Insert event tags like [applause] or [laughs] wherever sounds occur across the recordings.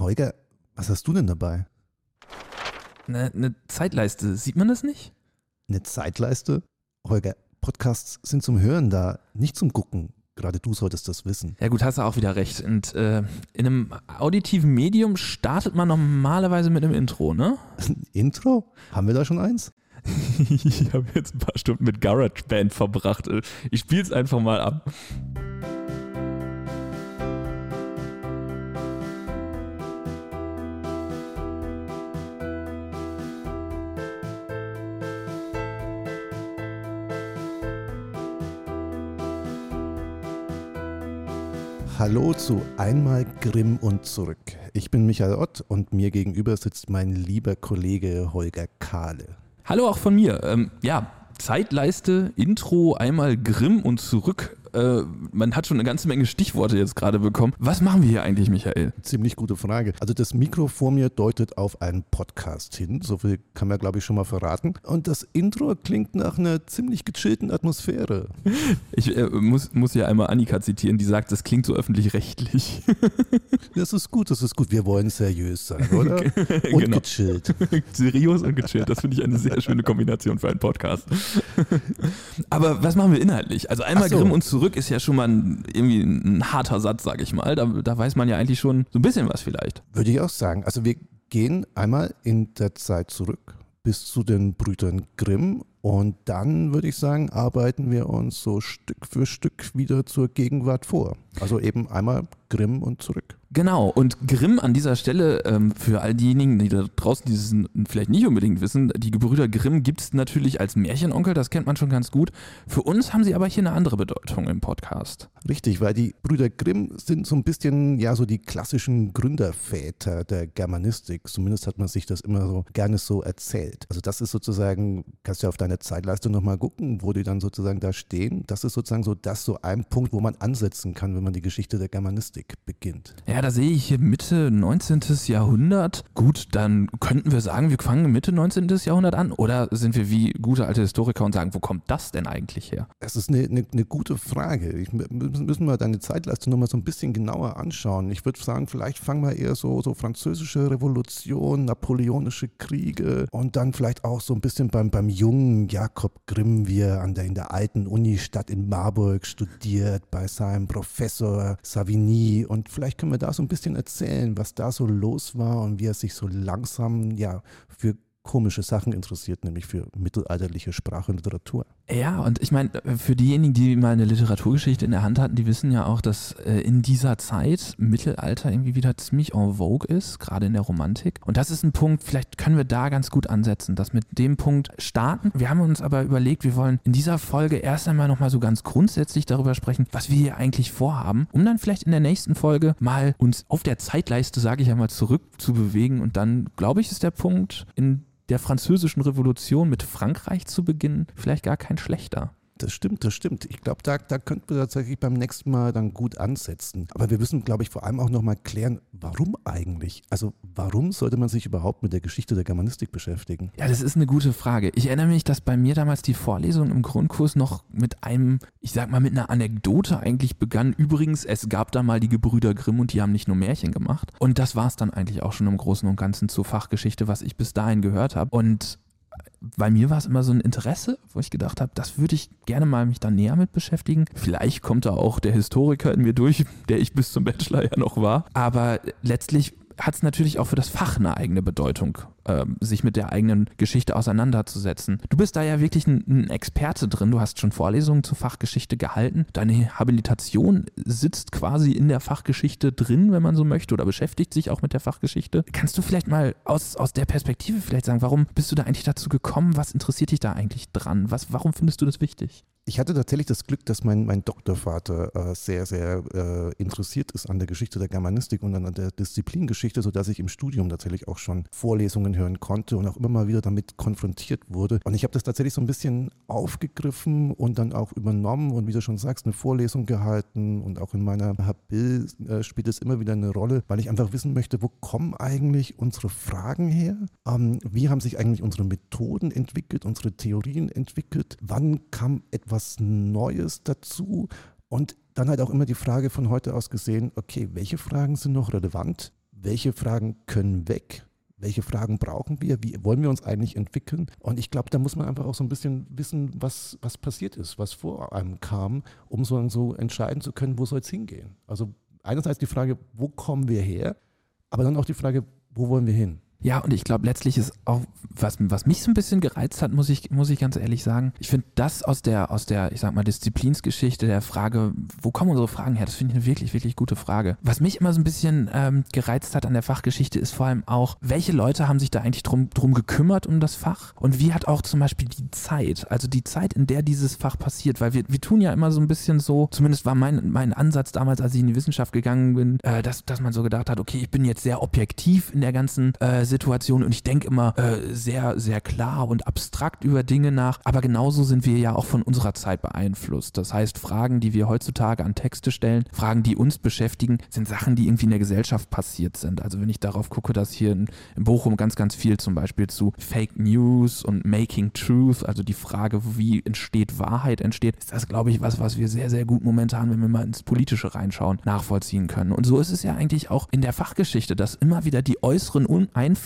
Holger, was hast du denn dabei? Eine, eine Zeitleiste, sieht man das nicht? Eine Zeitleiste? Holger, Podcasts sind zum Hören da, nicht zum Gucken. Gerade du solltest das wissen. Ja gut, hast du auch wieder recht. Und äh, in einem auditiven Medium startet man normalerweise mit einem Intro, ne? [laughs] Intro? Haben wir da schon eins? [laughs] ich habe jetzt ein paar Stunden mit GarageBand verbracht. Ich spiele es einfach mal ab. Hallo zu Einmal Grimm und zurück. Ich bin Michael Ott und mir gegenüber sitzt mein lieber Kollege Holger Kahle. Hallo auch von mir. Ähm, ja, Zeitleiste, Intro, einmal Grimm und zurück. Äh, man hat schon eine ganze Menge Stichworte jetzt gerade bekommen. Was machen wir hier eigentlich, Michael? Ziemlich gute Frage. Also das Mikro vor mir deutet auf einen Podcast hin. So viel kann man, glaube ich, schon mal verraten. Und das Intro klingt nach einer ziemlich gechillten Atmosphäre. Ich äh, muss, muss ja einmal Annika zitieren, die sagt, das klingt so öffentlich-rechtlich. [laughs] das ist gut, das ist gut. Wir wollen seriös sein, oder? [laughs] Und genau. gechillt. [laughs] Seriös und gechillt. Das finde ich eine sehr schöne Kombination für einen Podcast. Aber was machen wir inhaltlich? Also einmal so. Grimm und zurück zurück ist ja schon mal ein, irgendwie ein harter Satz, sag ich mal. Da, da weiß man ja eigentlich schon so ein bisschen was vielleicht. Würde ich auch sagen. Also wir gehen einmal in der Zeit zurück bis zu den Brüdern Grimm und dann würde ich sagen, arbeiten wir uns so Stück für Stück wieder zur Gegenwart vor. Also eben einmal Grimm und zurück. Genau, und Grimm an dieser Stelle, ähm, für all diejenigen, die da draußen dieses vielleicht nicht unbedingt wissen, die Gebrüder Grimm gibt es natürlich als Märchenonkel, das kennt man schon ganz gut. Für uns haben sie aber hier eine andere Bedeutung im Podcast. Richtig, weil die Brüder Grimm sind so ein bisschen, ja, so die klassischen Gründerväter der Germanistik. Zumindest hat man sich das immer so gerne so erzählt. Also das ist sozusagen, kannst du auf deine Zeitleiste nochmal gucken, wo die dann sozusagen da stehen. Das ist sozusagen so das so ein Punkt, wo man ansetzen kann, wenn man die Geschichte der Germanistik beginnt. Ja, da sehe ich hier Mitte 19. Jahrhundert. Gut, dann könnten wir sagen, wir fangen Mitte 19. Jahrhundert an. Oder sind wir wie gute alte Historiker und sagen, wo kommt das denn eigentlich her? Das ist eine, eine, eine gute Frage. Ich, müssen wir deine Zeitleiste nochmal so ein bisschen genauer anschauen. Ich würde sagen, vielleicht fangen wir eher so, so französische Revolution, napoleonische Kriege und dann vielleicht auch so ein bisschen beim, beim jungen Jakob Grimm, wie er an der, in der alten Unistadt in Marburg studiert, bei seinem Professor Savigny. Und vielleicht können wir da so ein bisschen erzählen, was da so los war und wie er sich so langsam ja für komische Sachen interessiert, nämlich für mittelalterliche Sprache und Literatur. Ja, und ich meine, für diejenigen, die mal eine Literaturgeschichte in der Hand hatten, die wissen ja auch, dass äh, in dieser Zeit Mittelalter irgendwie wieder ziemlich en vogue ist, gerade in der Romantik. Und das ist ein Punkt, vielleicht können wir da ganz gut ansetzen, dass mit dem Punkt starten. Wir haben uns aber überlegt, wir wollen in dieser Folge erst einmal nochmal so ganz grundsätzlich darüber sprechen, was wir hier eigentlich vorhaben, um dann vielleicht in der nächsten Folge mal uns auf der Zeitleiste, sage ich einmal, zurückzubewegen. Und dann, glaube ich, ist der Punkt in der französischen Revolution mit Frankreich zu beginnen, vielleicht gar kein schlechter. Das stimmt, das stimmt. Ich glaube, da, da könnten wir tatsächlich beim nächsten Mal dann gut ansetzen. Aber wir müssen, glaube ich, vor allem auch nochmal klären, warum eigentlich? Also warum sollte man sich überhaupt mit der Geschichte der Germanistik beschäftigen? Ja, das ist eine gute Frage. Ich erinnere mich, dass bei mir damals die Vorlesung im Grundkurs noch mit einem, ich sag mal, mit einer Anekdote eigentlich begann. Übrigens, es gab da mal die Gebrüder Grimm und die haben nicht nur Märchen gemacht. Und das war es dann eigentlich auch schon im Großen und Ganzen zur Fachgeschichte, was ich bis dahin gehört habe. Und bei mir war es immer so ein Interesse, wo ich gedacht habe, das würde ich gerne mal mich da näher mit beschäftigen. Vielleicht kommt da auch der Historiker in mir durch, der ich bis zum Bachelor ja noch war. Aber letztlich hat es natürlich auch für das Fach eine eigene Bedeutung, äh, sich mit der eigenen Geschichte auseinanderzusetzen. Du bist da ja wirklich ein, ein, Experte drin. Du hast schon Vorlesungen zur Fachgeschichte gehalten. Deine Habilitation sitzt quasi in der Fachgeschichte drin, wenn man so möchte, oder beschäftigt sich auch mit der Fachgeschichte. Kannst du vielleicht mal aus, aus der Perspektive vielleicht sagen, warum bist du da eigentlich dazu gekommen? Was interessiert dich da eigentlich dran? Was, warum findest du das wichtig? Ich hatte tatsächlich das Glück, dass mein, mein Doktorvater äh, sehr, sehr äh, interessiert ist an der Geschichte der Germanistik und an der Disziplingeschichte, sodass ich im Studium tatsächlich auch schon Vorlesungen hören konnte und auch immer mal wieder damit konfrontiert wurde. Und ich habe das tatsächlich so ein bisschen aufgegriffen und dann auch übernommen und wie du schon sagst, eine Vorlesung gehalten und auch in meiner Habil äh, spielt es immer wieder eine Rolle, weil ich einfach wissen möchte, wo kommen eigentlich unsere Fragen her? Ähm, wie haben sich eigentlich unsere Methoden entwickelt, unsere Theorien entwickelt? Wann kam etwas was Neues dazu. Und dann halt auch immer die Frage von heute aus gesehen, okay, welche Fragen sind noch relevant? welche Fragen können weg? Welche Fragen brauchen wir? Wie wollen wir uns eigentlich entwickeln? Und ich glaube, da muss man einfach auch so ein bisschen wissen, was, was passiert ist, was vor einem kam, um so, so entscheiden zu können, wo soll es hingehen. Also einerseits die Frage, wo kommen wir her? Aber dann auch die Frage, wo wollen wir hin? Ja, und ich glaube, letztlich ist auch, was, was mich so ein bisschen gereizt hat, muss ich, muss ich ganz ehrlich sagen, ich finde das aus der, aus der, ich sag mal, Disziplinsgeschichte, der Frage, wo kommen unsere Fragen her, das finde ich eine wirklich, wirklich gute Frage. Was mich immer so ein bisschen ähm, gereizt hat an der Fachgeschichte, ist vor allem auch, welche Leute haben sich da eigentlich drum, drum gekümmert um das Fach und wie hat auch zum Beispiel die Zeit, also die Zeit, in der dieses Fach passiert, weil wir, wir tun ja immer so ein bisschen so, zumindest war mein, mein Ansatz damals, als ich in die Wissenschaft gegangen bin, äh, dass, dass man so gedacht hat, okay, ich bin jetzt sehr objektiv in der ganzen äh, Situation und ich denke immer äh, sehr, sehr klar und abstrakt über Dinge nach. Aber genauso sind wir ja auch von unserer Zeit beeinflusst. Das heißt, Fragen, die wir heutzutage an Texte stellen, Fragen, die uns beschäftigen, sind Sachen, die irgendwie in der Gesellschaft passiert sind. Also wenn ich darauf gucke, dass hier in, in Bochum ganz, ganz viel zum Beispiel zu Fake News und Making Truth, also die Frage, wie entsteht Wahrheit entsteht, ist das, glaube ich, was, was wir sehr, sehr gut momentan, wenn wir mal ins Politische reinschauen, nachvollziehen können. Und so ist es ja eigentlich auch in der Fachgeschichte, dass immer wieder die äußeren Einflüsse,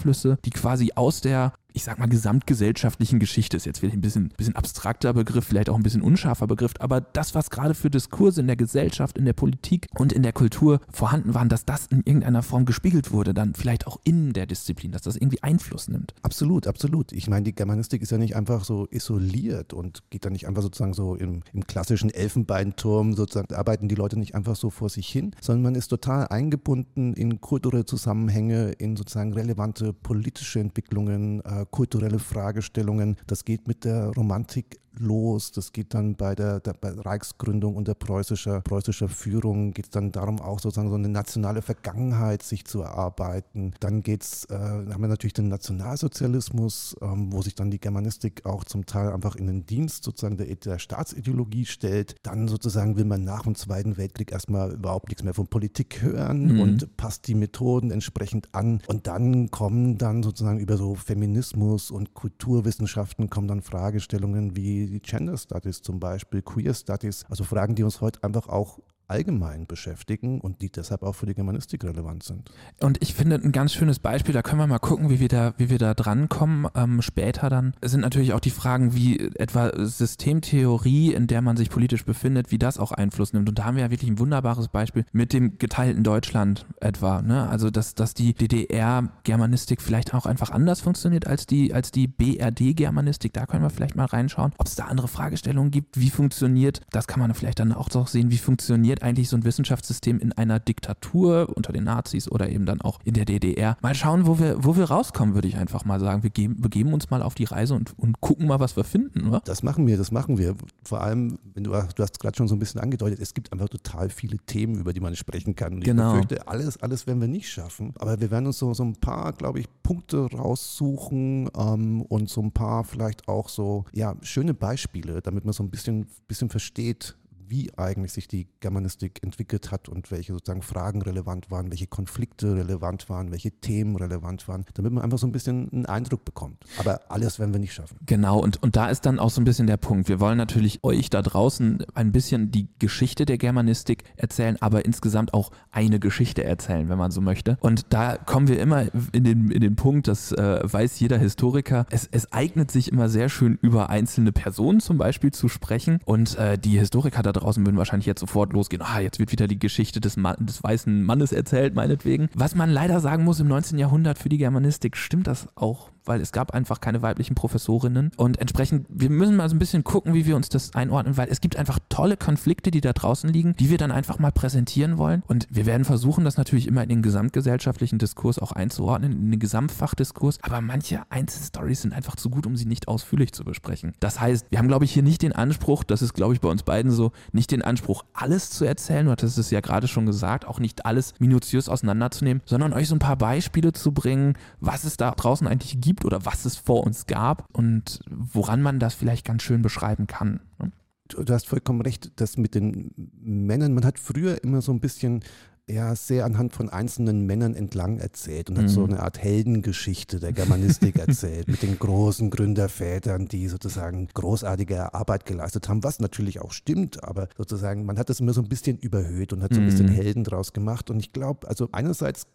die quasi aus der ich sag mal, gesamtgesellschaftlichen Geschichte ist jetzt vielleicht ein bisschen, bisschen abstrakter Begriff, vielleicht auch ein bisschen unscharfer Begriff, aber das, was gerade für Diskurse in der Gesellschaft, in der Politik und in der Kultur vorhanden waren, dass das in irgendeiner Form gespiegelt wurde, dann vielleicht auch in der Disziplin, dass das irgendwie Einfluss nimmt. Absolut, absolut. Ich meine, die Germanistik ist ja nicht einfach so isoliert und geht da nicht einfach sozusagen so im, im klassischen Elfenbeinturm, sozusagen arbeiten die Leute nicht einfach so vor sich hin, sondern man ist total eingebunden in kulturelle Zusammenhänge, in sozusagen relevante politische Entwicklungen, äh, kulturelle Fragestellungen. Das geht mit der Romantik los. Das geht dann bei der, der bei Reichsgründung unter preußischer, preußischer Führung, geht es dann darum, auch sozusagen so eine nationale Vergangenheit sich zu erarbeiten. Dann geht's, äh, haben wir natürlich den Nationalsozialismus, ähm, wo sich dann die Germanistik auch zum Teil einfach in den Dienst sozusagen der, der Staatsideologie stellt. Dann sozusagen will man nach dem Zweiten Weltkrieg erstmal überhaupt nichts mehr von Politik hören mhm. und passt die Methoden entsprechend an. Und dann kommen dann sozusagen über so Feminismus und Kulturwissenschaften kommen dann Fragestellungen wie die Gender Studies zum Beispiel, Queer Studies, also Fragen, die uns heute einfach auch allgemein beschäftigen und die deshalb auch für die Germanistik relevant sind. Und ich finde ein ganz schönes Beispiel, da können wir mal gucken, wie wir da, wie wir da drankommen. Ähm, später dann sind natürlich auch die Fragen, wie etwa Systemtheorie, in der man sich politisch befindet, wie das auch Einfluss nimmt. Und da haben wir ja wirklich ein wunderbares Beispiel mit dem geteilten Deutschland etwa. Ne? Also dass, dass die DDR-Germanistik vielleicht auch einfach anders funktioniert als die, als die BRD-Germanistik. Da können wir vielleicht mal reinschauen, ob es da andere Fragestellungen gibt, wie funktioniert, das kann man vielleicht dann auch so sehen, wie funktioniert funktioniert eigentlich so ein Wissenschaftssystem in einer Diktatur unter den Nazis oder eben dann auch in der DDR. Mal schauen, wo wir, wo wir rauskommen, würde ich einfach mal sagen. Wir geben, begeben uns mal auf die Reise und, und gucken mal, was wir finden, oder? Das machen wir, das machen wir. Vor allem, wenn du, du hast gerade schon so ein bisschen angedeutet, es gibt einfach total viele Themen, über die man sprechen kann. Und genau. ich befürchte, alles, alles werden wir nicht schaffen. Aber wir werden uns so, so ein paar, glaube ich, Punkte raussuchen ähm, und so ein paar vielleicht auch so, ja, schöne Beispiele, damit man so ein bisschen, bisschen versteht, wie eigentlich sich die Germanistik entwickelt hat und welche sozusagen Fragen relevant waren, welche Konflikte relevant waren, welche Themen relevant waren, damit man einfach so ein bisschen einen Eindruck bekommt. Aber alles werden wir nicht schaffen. Genau, und, und da ist dann auch so ein bisschen der Punkt. Wir wollen natürlich euch da draußen ein bisschen die Geschichte der Germanistik erzählen, aber insgesamt auch eine Geschichte erzählen, wenn man so möchte. Und da kommen wir immer in den, in den Punkt, das äh, weiß jeder Historiker, es, es eignet sich immer sehr schön über einzelne Personen zum Beispiel zu sprechen. Und äh, die Historiker da draußen würden wahrscheinlich jetzt sofort losgehen, ah, jetzt wird wieder die Geschichte des, Mann, des weißen Mannes erzählt, meinetwegen. Was man leider sagen muss, im 19. Jahrhundert für die Germanistik stimmt das auch weil es gab einfach keine weiblichen Professorinnen. Und entsprechend, wir müssen mal so ein bisschen gucken, wie wir uns das einordnen, weil es gibt einfach tolle Konflikte, die da draußen liegen, die wir dann einfach mal präsentieren wollen. Und wir werden versuchen, das natürlich immer in den gesamtgesellschaftlichen Diskurs auch einzuordnen, in den Gesamtfachdiskurs. Aber manche Einzelstories sind einfach zu gut, um sie nicht ausführlich zu besprechen. Das heißt, wir haben, glaube ich, hier nicht den Anspruch, das ist, glaube ich, bei uns beiden so, nicht den Anspruch, alles zu erzählen, du hattest es ja gerade schon gesagt, auch nicht alles minutiös auseinanderzunehmen, sondern euch so ein paar Beispiele zu bringen, was es da draußen eigentlich gibt gibt oder was es vor uns gab und woran man das vielleicht ganz schön beschreiben kann. Ne? Du, hast vollkommen recht, das mit den Männern, man hat früher immer so ein bisschen ja, sehr anhand von einzelnen Männern entlang erzählt und mhm. hat so mhm. eine Art Heldengeschichte der Germanistik [laughs] erzählt, mit den großen Gründervätern, die sozusagen großartige Arbeit geleistet haben, was natürlich auch stimmt, aber sozusagen, man hat das immer so ein bisschen überhöht und hat so ein bisschen mhm. Helden draus gemacht. Und ich glaube, also einerseits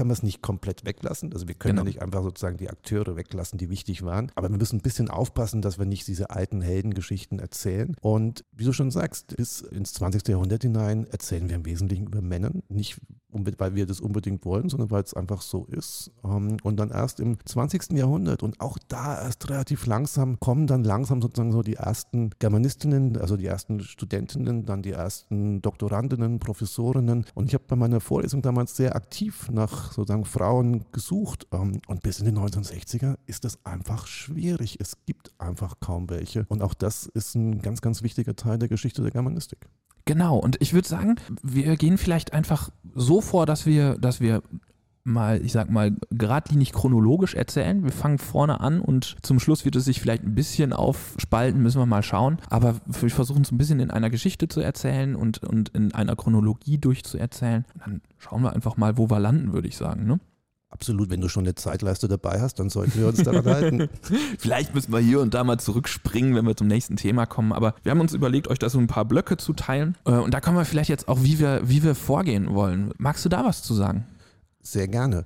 können wir es nicht komplett weglassen. Also wir können Genau. ja nicht einfach sozusagen die Akteure weglassen, die wichtig waren. Aber wir müssen ein bisschen aufpassen, dass wir nicht diese alten Heldengeschichten erzählen. Und wie du schon sagst, bis ins 20. Jahrhundert hinein erzählen wir im Wesentlichen über Männern. Nicht weil wir das unbedingt wollen, sondern weil es einfach so ist. Ähm, Und dann erst im 20. Jahrhundert und auch da erst relativ langsam kommen dann langsam sozusagen so die ersten Germanistinnen, also die ersten Studentinnen, dann die ersten Doktorandinnen, Professorinnen. Und ich habe bei meiner Vorlesung damals sehr aktiv nach sozusagen Frauen gesucht. Ähm, Und bis in die 1960er ist das einfach schwierig. Es gibt einfach kaum welche. Und auch das ist ein ganz, ganz wichtiger Teil der Geschichte der Germanistik. Genau, und ich würde sagen, wir gehen vielleicht einfach so vor, dass wir, dass wir mal, ich sag mal, geradlinig chronologisch erzählen. Wir fangen vorne an und zum Schluss wird es sich vielleicht ein bisschen aufspalten, müssen wir mal schauen. Aber wir versuchen es ein bisschen in einer Geschichte zu erzählen und, und in einer Chronologie durchzuerzählen. Und dann schauen wir einfach mal, wo wir landen, würde ich sagen. Ne? Absolut, wenn du schon eine Zeitleiste dabei hast, dann sollten wir uns daran halten. [laughs] Vielleicht müssen wir hier und da mal zurückspringen, wenn wir zum nächsten Thema kommen. Aber wir haben uns überlegt, euch da so ein paar Blöcke zu teilen. Äh, Und da kommen wir vielleicht jetzt auch, wie wir, wie wir vorgehen wollen. Magst du da was zu sagen? Sehr gerne.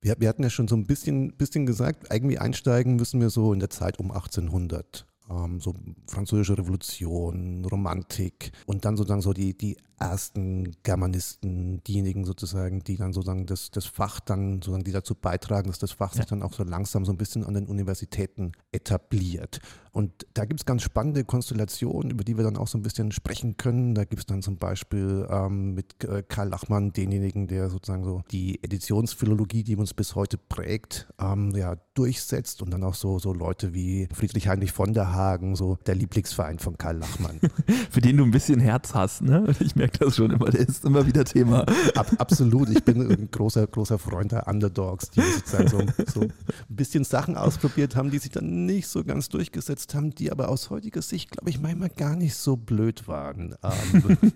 Wir, wir hatten ja schon so ein bisschen, bisschen gesagt, eigentlich einsteigen müssen wir so in der Zeit um 1800. Ähm, so französische Revolution, Romantik und dann sozusagen so die, die ersten Germanisten, diejenigen sozusagen, die dann sozusagen das, das Fach dann, sozusagen die dazu beitragen, dass das Fach Ja. sich dann auch so langsam so ein bisschen an den Universitäten etabliert. Und da gibt es ganz spannende Konstellationen, über die wir dann auch so ein bisschen sprechen können. Da gibt es dann zum Beispiel ähm, mit äh, Karl Lachmann, denjenigen, der sozusagen so die Editionsphilologie, die uns bis heute prägt, ähm, ja, durchsetzt. Und dann auch so, so Leute wie Friedrich Heinrich von der Hagen, so der Lieblingsverein von Karl Lachmann. [laughs] Für den du ein bisschen Herz hast, ne? Ich merke das schon immer, der ist immer wieder Thema. Ab, absolut, ich bin ein großer, großer Freund der Underdogs, die sozusagen so, so ein bisschen Sachen ausprobiert haben, die sich dann nicht so ganz durchgesetzt haben, die aber aus heutiger Sicht, glaube ich, manchmal gar nicht so blöd waren. Ähm, [laughs]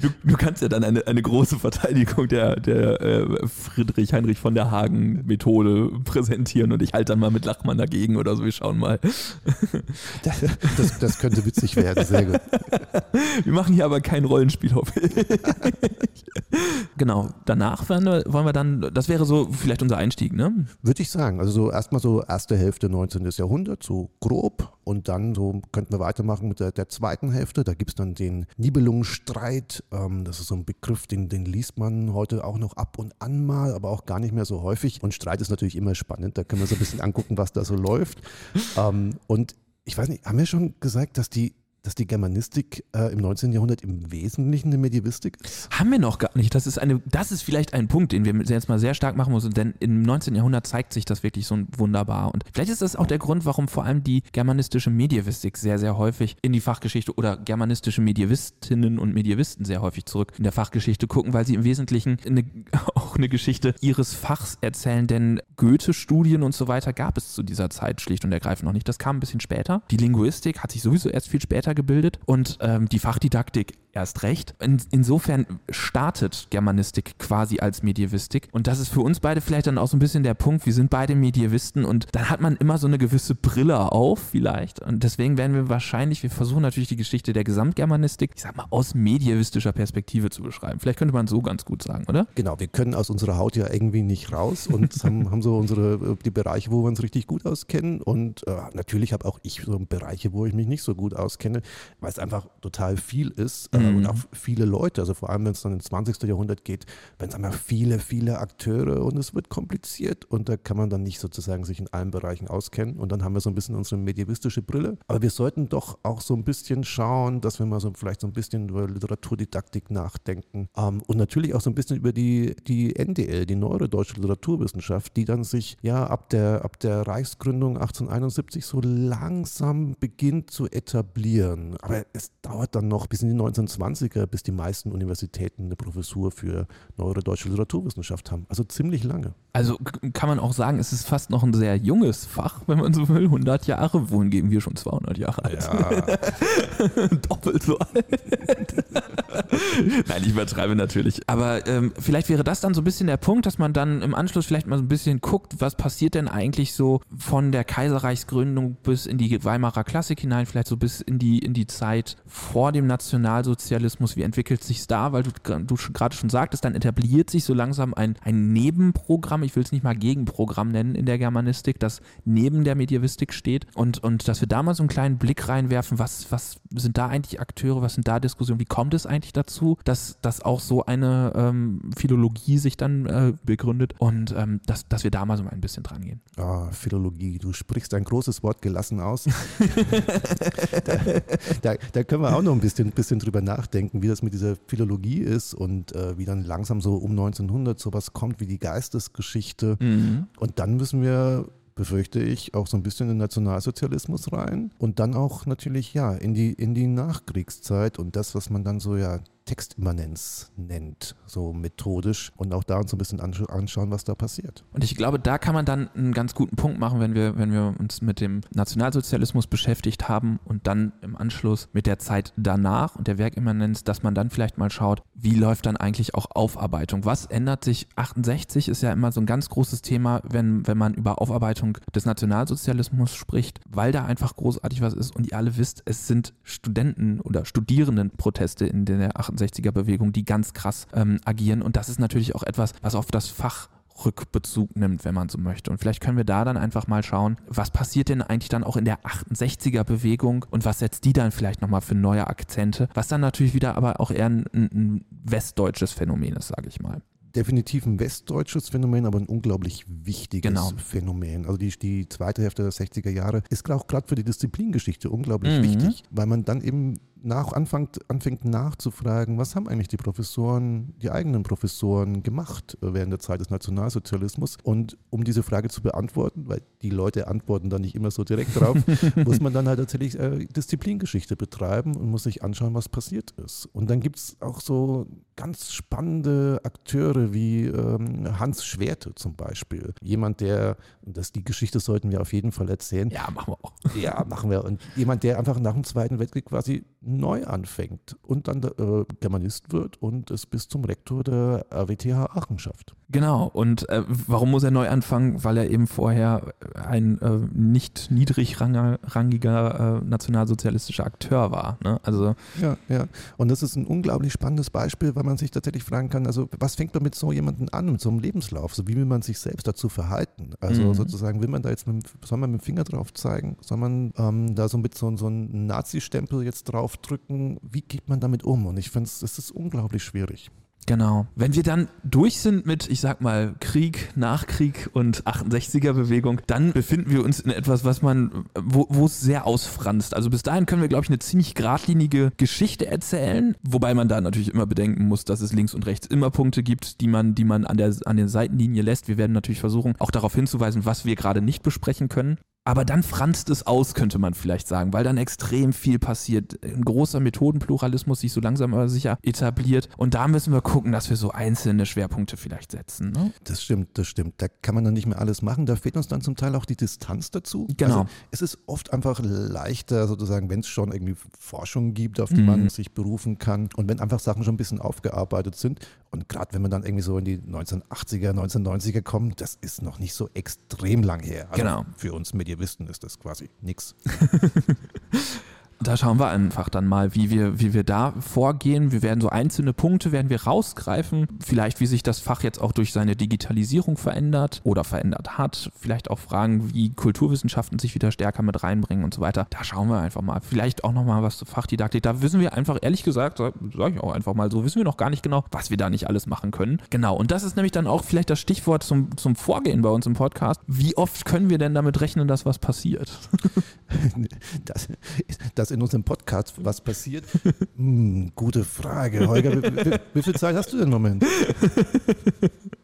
Du, du kannst ja dann eine, eine große Verteidigung der, der äh, Friedrich Heinrich von der Hagen Methode präsentieren und ich halte dann mal mit Lachmann dagegen oder so. Wir schauen mal. das, das könnte witzig werden, sehr gut. Wir machen hier aber kein Rollenspiel, hoffe [laughs] ich. genau, danach wollen wir, wollen wir dann, das wäre so vielleicht unser Einstieg, ne? Würde ich sagen. Also so erstmal so erste Hälfte 19. Jahrhundert, so grob. Und dann so könnten wir weitermachen mit der, der zweiten Hälfte. Da gibt es dann den Nibelungenstreit. Ähm, das ist so ein Begriff, den, den liest man heute auch noch ab und an mal, aber auch gar nicht mehr so häufig. Und Streit ist natürlich immer spannend. Da können wir so ein bisschen angucken, was da so läuft. Ähm, und ich weiß nicht, haben wir schon gesagt, dass die, dass die Germanistik äh, im 19. Jahrhundert im Wesentlichen eine Medievistik ist? Haben wir noch gar nicht. Das ist, eine, das ist vielleicht ein Punkt, den wir jetzt mal sehr stark machen müssen, denn im 19. Jahrhundert zeigt sich das wirklich so wunderbar. Und vielleicht ist das auch der Grund, warum vor allem die germanistische Medievistik sehr, sehr häufig in die Fachgeschichte oder germanistische Medievistinnen und Medievisten sehr häufig zurück in der Fachgeschichte gucken, weil sie im Wesentlichen eine, [laughs] auch eine Geschichte ihres Fachs erzählen, denn Goethe-Studien und so weiter gab es zu dieser Zeit schlicht und ergreifend noch nicht. Das kam ein bisschen später. Die Linguistik hat sich sowieso erst viel später gebildet. Und ähm, die Fachdidaktik erst recht. In, insofern startet Germanistik quasi als Medievistik. Und das ist für uns beide vielleicht dann auch so ein bisschen der Punkt. Wir sind beide Medievisten und dann hat man immer so eine gewisse Brille auf, vielleicht. Und deswegen werden wir wahrscheinlich, wir versuchen natürlich die Geschichte der Gesamtgermanistik, ich sag mal, aus medievistischer Perspektive zu beschreiben. Vielleicht könnte man so ganz gut sagen, oder? Genau, wir können aus unserer Haut ja irgendwie nicht raus und [laughs] haben, haben so unsere die Bereiche, wo wir uns richtig gut auskennen. Und äh, natürlich habe auch ich so Bereiche, wo ich mich nicht so gut auskenne, weil es einfach total viel ist äh, Mhm. und auch viele Leute. Also vor allem, wenn es dann ins 20. Jahrhundert geht, wenn es einmal viele, viele Akteure und es wird kompliziert und da kann man dann nicht sozusagen sich in allen Bereichen auskennen. Und dann haben wir so ein bisschen unsere medievistische Brille. Aber wir sollten doch auch so ein bisschen schauen, dass wir mal so vielleicht so ein bisschen über Literaturdidaktik nachdenken ähm, und natürlich auch so ein bisschen über die, die NDL, die Neuere Deutsche Literaturwissenschaft, die dann sich ja ab der, ab der Reichsgründung 1871 so langsam beginnt zu etablieren. Aber es dauert dann noch bis in die 1920er, bis die meisten Universitäten eine Professur für Neuere Deutsche Literaturwissenschaft haben. Also ziemlich lange. Also kann man auch sagen, es ist fast noch ein sehr junges Fach, wenn man so will. 100 Jahre, wohingegen wir schon 200 Jahre alt sind. [laughs] Doppelt so alt. Nein, ich übertreibe natürlich. Aber ähm, vielleicht wäre das dann so ein bisschen der Punkt, dass man dann im Anschluss vielleicht mal so ein bisschen guckt, was passiert denn eigentlich so von der Kaiserreichsgründung bis in die Weimarer Klassik hinein, vielleicht so bis in die, in die Zeit vor dem Nationalsozialismus Nationalsozialismus, wie entwickelt sich da, weil du, du gerade schon sagtest, dann etabliert sich so langsam ein, ein Nebenprogramm, ich will es nicht mal Gegenprogramm nennen in der Germanistik, das neben der Medievistik steht und, und dass wir da mal so einen kleinen Blick reinwerfen, was, was sind da eigentlich Akteure, was sind da Diskussionen, wie kommt es eigentlich dazu, dass, dass auch so eine ähm, Philologie sich dann äh, begründet und ähm, dass, dass wir da mal so ein bisschen dran gehen. Oh, Philologie, du sprichst ein großes Wort gelassen aus. [laughs] da, da, da, können wir auch noch ein bisschen, bisschen drüber nachdenken, wie das mit dieser Philologie ist und äh, wie dann langsam so um 1900 sowas kommt wie die Geistesgeschichte. Mhm. Und dann müssen wir befürchte ich, auch so ein bisschen in den Nationalsozialismus rein und dann auch natürlich ja in die, in die Nachkriegszeit und das, was man dann so ja Textimmanenz nennt, so methodisch und auch da uns ein bisschen anschauen, was da passiert. Und ich glaube, da kann man dann einen ganz guten Punkt machen, wenn wir, wenn wir uns mit dem Nationalsozialismus beschäftigt haben und dann im Anschluss mit der Zeit danach und der Werkimmanenz, dass man dann vielleicht mal schaut, wie läuft dann eigentlich auch Aufarbeitung? Was ändert sich? 68 ist ja immer so ein ganz großes Thema, wenn, wenn man über Aufarbeitung des Nationalsozialismus spricht, weil da einfach großartig was ist und ihr alle wisst, es sind Studenten oder Studierendenproteste in der 68 68er-Bewegung, die ganz krass ähm, agieren. Und das ist natürlich auch etwas, was auf das Fach Rückbezug nimmt, wenn man so möchte. Und vielleicht können wir da dann einfach mal schauen, was passiert denn eigentlich dann auch in der 68er Bewegung und was setzt die dann vielleicht nochmal für neue Akzente, was dann natürlich wieder aber auch eher ein, ein westdeutsches Phänomen ist, sage ich mal definitiv ein westdeutsches Phänomen, aber ein unglaublich wichtiges genau. Phänomen. Also die, die zweite Hälfte der 60er Jahre ist auch gerade für die Disziplingeschichte unglaublich mhm. wichtig, weil man dann eben nach, anfängt, anfängt nachzufragen, was haben eigentlich die Professoren, die eigenen Professoren gemacht während der Zeit des Nationalsozialismus? Und um diese Frage zu beantworten, weil die Leute antworten da nicht immer so direkt drauf, [laughs] muss man dann halt tatsächlich äh, Disziplingeschichte betreiben und muss sich anschauen, was passiert ist. Und dann gibt es auch so ganz spannende Akteure wie ähm, Hans Schwerte zum Beispiel. Jemand, der, das, die Geschichte sollten wir auf jeden Fall erzählen. Ja, machen wir auch. Ja, machen wir. Und jemand, der einfach nach dem Zweiten Weltkrieg quasi neu anfängt und dann äh, Germanist wird und es bis zum Rektor der RWTH Aachen schafft. Genau, und äh, warum muss er neu anfangen? Weil er eben vorher ein äh, nicht niedrigrangiger äh, nationalsozialistischer Akteur war. Ne? Also ja, ja. Und das ist ein unglaublich spannendes Beispiel, weil man sich tatsächlich fragen kann, also was fängt man mit so jemandem an, mit so einem Lebenslauf? So wie will man sich selbst dazu verhalten? Also mhm. sozusagen, will man da jetzt mit, soll man mit dem Finger drauf zeigen? Soll man ähm, da so mit so, so einem Nazi-Stempel jetzt draufdrücken? Wie geht man damit um? Und ich finde, es ist unglaublich schwierig. Genau. Wenn wir dann durch sind mit, ich sag mal, Krieg, Nachkrieg und 68er-Bewegung, dann befinden wir uns in etwas, was man, wo, es sehr ausfranst. Also bis dahin können wir, glaube ich, eine ziemlich geradlinige Geschichte erzählen, wobei man da natürlich immer bedenken muss, dass es links und rechts immer Punkte gibt, die man, die man an der, an der Seitenlinie lässt. Wir werden natürlich versuchen, auch darauf hinzuweisen, was wir gerade nicht besprechen können. Aber dann franzt es aus, könnte man vielleicht sagen, weil dann extrem viel passiert. Ein großer Methodenpluralismus sich so langsam aber sicher etabliert. Und da müssen wir gucken, dass wir so einzelne Schwerpunkte vielleicht setzen. Ne? Das stimmt, das stimmt. Da kann man dann nicht mehr alles machen. Da fehlt uns dann zum Teil auch die Distanz dazu. Genau. Also es ist oft einfach leichter, sozusagen, wenn es schon irgendwie Forschung gibt, auf die mhm. man sich berufen kann. Und wenn einfach Sachen schon ein bisschen aufgearbeitet sind. Und gerade wenn man dann irgendwie so in die 1980er, 1990er kommt, das ist noch nicht so extrem lang her. Also genau. Für uns mit Medievisten ist das quasi nichts. [laughs] da schauen wir einfach dann mal, wie wir, wie wir da vorgehen. Wir werden so einzelne Punkte werden wir rausgreifen. Vielleicht, wie sich das Fach jetzt auch durch seine Digitalisierung verändert oder verändert hat. Vielleicht auch Fragen, wie Kulturwissenschaften sich wieder stärker mit reinbringen und so weiter. Da schauen wir einfach mal. Vielleicht auch nochmal was zur Fachdidaktik. Da wissen wir einfach, ehrlich gesagt, sage ich auch einfach mal so, wissen wir noch gar nicht genau, was wir da nicht alles machen können. Genau. Und das ist nämlich dann auch vielleicht das Stichwort zum, zum Vorgehen bei uns im Podcast. Wie oft können wir denn damit rechnen, dass was passiert? [laughs] das, das in unserem Podcast was passiert? [laughs] hm, gute Frage. Holger, wie, wie, wie, viel Zeit hast du denn im Moment?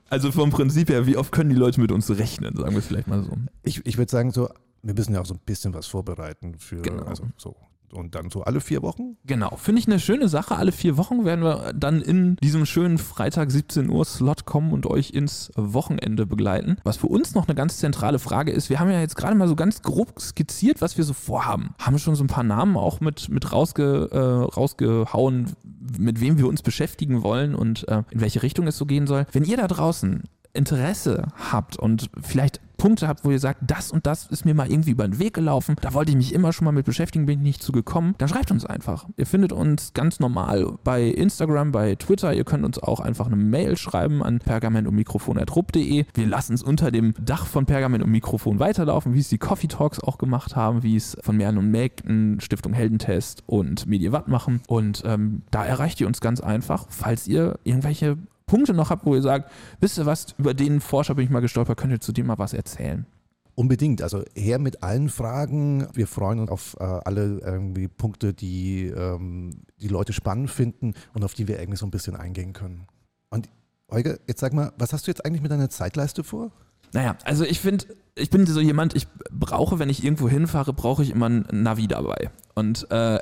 Also vom Prinzip her, wie oft können die Leute mit uns rechnen, sagen wir es vielleicht mal so. Ich, ich würde sagen, so, wir müssen ja auch so ein bisschen was vorbereiten für, genau. also so und dann so alle vier Wochen? Genau, finde ich eine schöne Sache. Alle vier Wochen werden wir dann in diesem schönen Freitag 17 Uhr Slot kommen und euch ins Wochenende begleiten. Was für uns noch eine ganz zentrale Frage ist, wir haben ja jetzt gerade mal so ganz grob skizziert, was wir so vorhaben. Haben schon so ein paar Namen auch mit, mit rausge, äh, rausgehauen, mit wem wir uns beschäftigen wollen und äh, in welche Richtung es so gehen soll. Wenn ihr da draußen Interesse habt und vielleicht Punkte habt, wo ihr sagt, das und das ist mir mal irgendwie über den Weg gelaufen, da wollte ich mich immer schon mal mit beschäftigen, bin ich nicht zugekommen, dann schreibt uns einfach. Ihr findet uns ganz normal bei Instagram, bei Twitter. Ihr könnt uns auch einfach eine Mail schreiben an pergamentummikrofon.rupp.de. Wir lassen es unter dem Dach von Pergament und Mikrofon weiterlaufen, wie es die Coffee Talks auch gemacht haben, wie es von Mern und Mägden, Stiftung Heldentest und Mediwatt machen. Und ähm, da erreicht ihr uns ganz einfach, falls ihr irgendwelche Punkte noch habt, wo ihr sagt, wisst ihr was, über den Forscher bin ich mal gestolpert, könnt ihr zu dem mal was erzählen. Unbedingt, also her mit allen Fragen. Wir freuen uns auf äh, alle irgendwie Punkte, die ähm, die Leute spannend finden und auf die wir irgendwie so ein bisschen eingehen können. Und Holger, jetzt sag mal, was hast du jetzt eigentlich mit deiner Zeitleiste vor? Naja, also ich finde, ich bin so jemand, ich brauche, wenn ich irgendwo hinfahre, brauche ich immer ein Navi dabei. Und äh,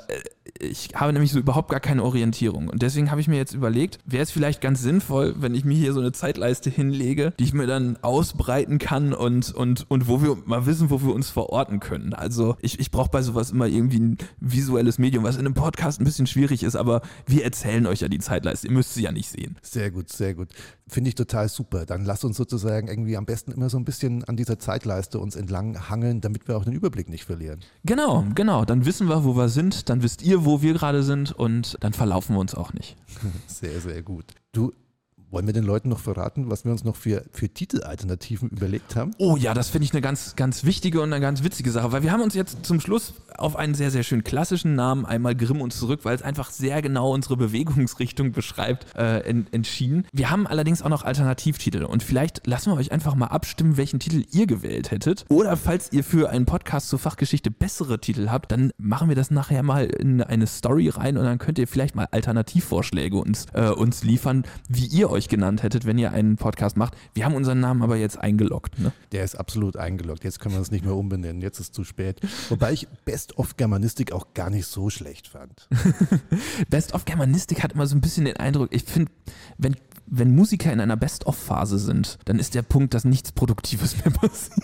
ich habe nämlich so überhaupt gar keine Orientierung. Und deswegen habe ich mir jetzt überlegt, wäre es vielleicht ganz sinnvoll, wenn ich mir hier so eine Zeitleiste hinlege, die ich mir dann ausbreiten kann und, und, und wo wir mal wissen, wo wir uns verorten können. Also ich, ich brauche bei sowas immer irgendwie ein visuelles Medium, was in einem Podcast ein bisschen schwierig ist, aber wir erzählen euch ja die Zeitleiste. Ihr müsst sie ja nicht sehen. Sehr gut, sehr gut. Finde ich total super. Dann lasst uns sozusagen irgendwie am besten immer so ein bisschen an dieser Zeitleiste uns entlang hangeln, damit wir auch den Überblick nicht verlieren. Genau, genau. Dann wissen wir, wo wir sind, dann wisst ihr, wo wir gerade sind und dann verlaufen wir uns auch nicht. [laughs] Sehr, sehr gut. Du, wollen wir den Leuten noch verraten, was wir uns noch für, für Titelalternativen überlegt haben? Oh ja, das finde ich eine ganz, ganz wichtige und eine ganz witzige Sache, weil wir haben uns jetzt zum Schluss auf einen sehr, sehr schön klassischen Namen, einmal Grimm und zurück, weil es einfach sehr genau unsere Bewegungsrichtung beschreibt, äh, en, entschieden. Wir haben allerdings auch noch Alternativtitel und vielleicht lassen wir euch einfach mal abstimmen, welchen Titel ihr gewählt hättet. Oder falls ihr für einen Podcast zur Fachgeschichte bessere Titel habt, dann machen wir das nachher mal in eine Story rein und dann könnt ihr vielleicht mal Alternativvorschläge uns, äh, uns liefern, wie ihr euch genannt hättet, wenn ihr einen Podcast macht. Wir haben unseren Namen aber jetzt eingeloggt. Ne? Der ist absolut eingeloggt. Jetzt können wir es nicht mehr umbenennen. Jetzt ist es zu spät. Wobei ich Best of Germanistik auch gar nicht so schlecht fand. [laughs] Best of Germanistik hat immer so ein bisschen den Eindruck, ich finde, wenn, wenn Musiker in einer Best-of-Phase sind, dann ist der Punkt, dass nichts Produktives mehr passiert.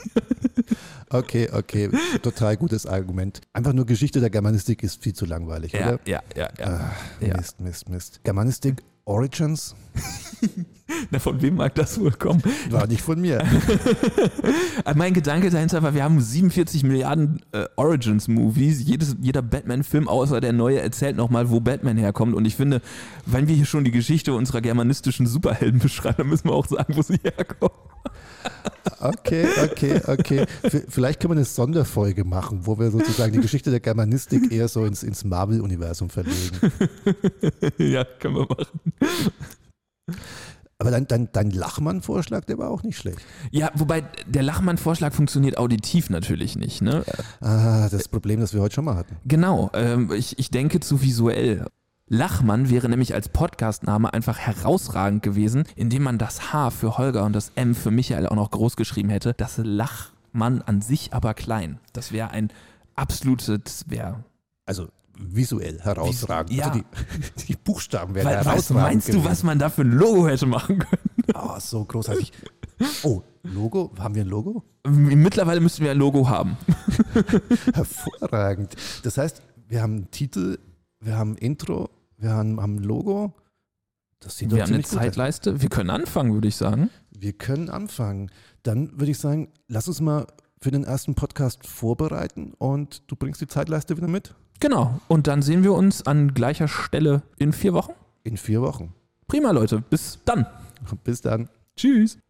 Okay, okay, total gutes Argument. Einfach nur Geschichte der Germanistik ist viel zu langweilig, Ja, oder? ja, ja, ja. Ah, Ja. Mist, Mist, Mist. Germanistik Origins [laughs] Na, von wem mag das wohl kommen? war nicht von mir. [laughs] Mein Gedanke dahinter war, wir haben 47 Milliarden äh, Origins-Movies. Jeder Batman-Film außer der neue erzählt nochmal, wo Batman herkommt. Und ich finde, wenn wir hier schon die Geschichte unserer germanistischen Superhelden [laughs] beschreiben, dann müssen wir auch sagen, wo sie herkommen. Okay, okay, okay. Vielleicht können wir eine Sonderfolge machen, wo wir sozusagen die Geschichte der Germanistik eher so ins, ins Marvel-Universum verlegen. [laughs] ja, können wir machen. Aber dein, dein, dein Lachmann-Vorschlag, der war auch nicht schlecht. Ja, wobei der Lachmann-Vorschlag funktioniert auditiv natürlich nicht. Ne? Ah, das Problem, das wir heute schon mal hatten. Genau, ähm, ich, ich denke zu visuell. Lachmann wäre nämlich als Podcastname einfach herausragend gewesen, indem man das H für Holger und das M für Michael auch noch groß geschrieben hätte. Das Lachmann an sich aber klein. Das wäre ein absolutes, wäre. Also visuell herausragend. Ja. Also die, die Buchstaben werden Was herausragend. meinst du, gewesen. was man da für ein Logo hätte machen können? Ah, so großartig. Oh, Logo? Haben wir ein Logo? Mittlerweile müssten wir ein Logo haben. [laughs] Hervorragend. Das heißt, wir haben einen Titel, wir haben ein Intro, wir haben, haben ein Logo. Das sieht Wir doch haben eine gut aus. Zeitleiste. Wir können anfangen, würde ich sagen. Wir können anfangen. Dann würde ich sagen, lass uns mal für den ersten Podcast vorbereiten und du bringst die Zeitleiste wieder mit Genau. Und dann sehen wir uns an gleicher Stelle in vier Wochen. in vier Wochen. Prima, Leute. Bis dann. Bis dann. Tschüss.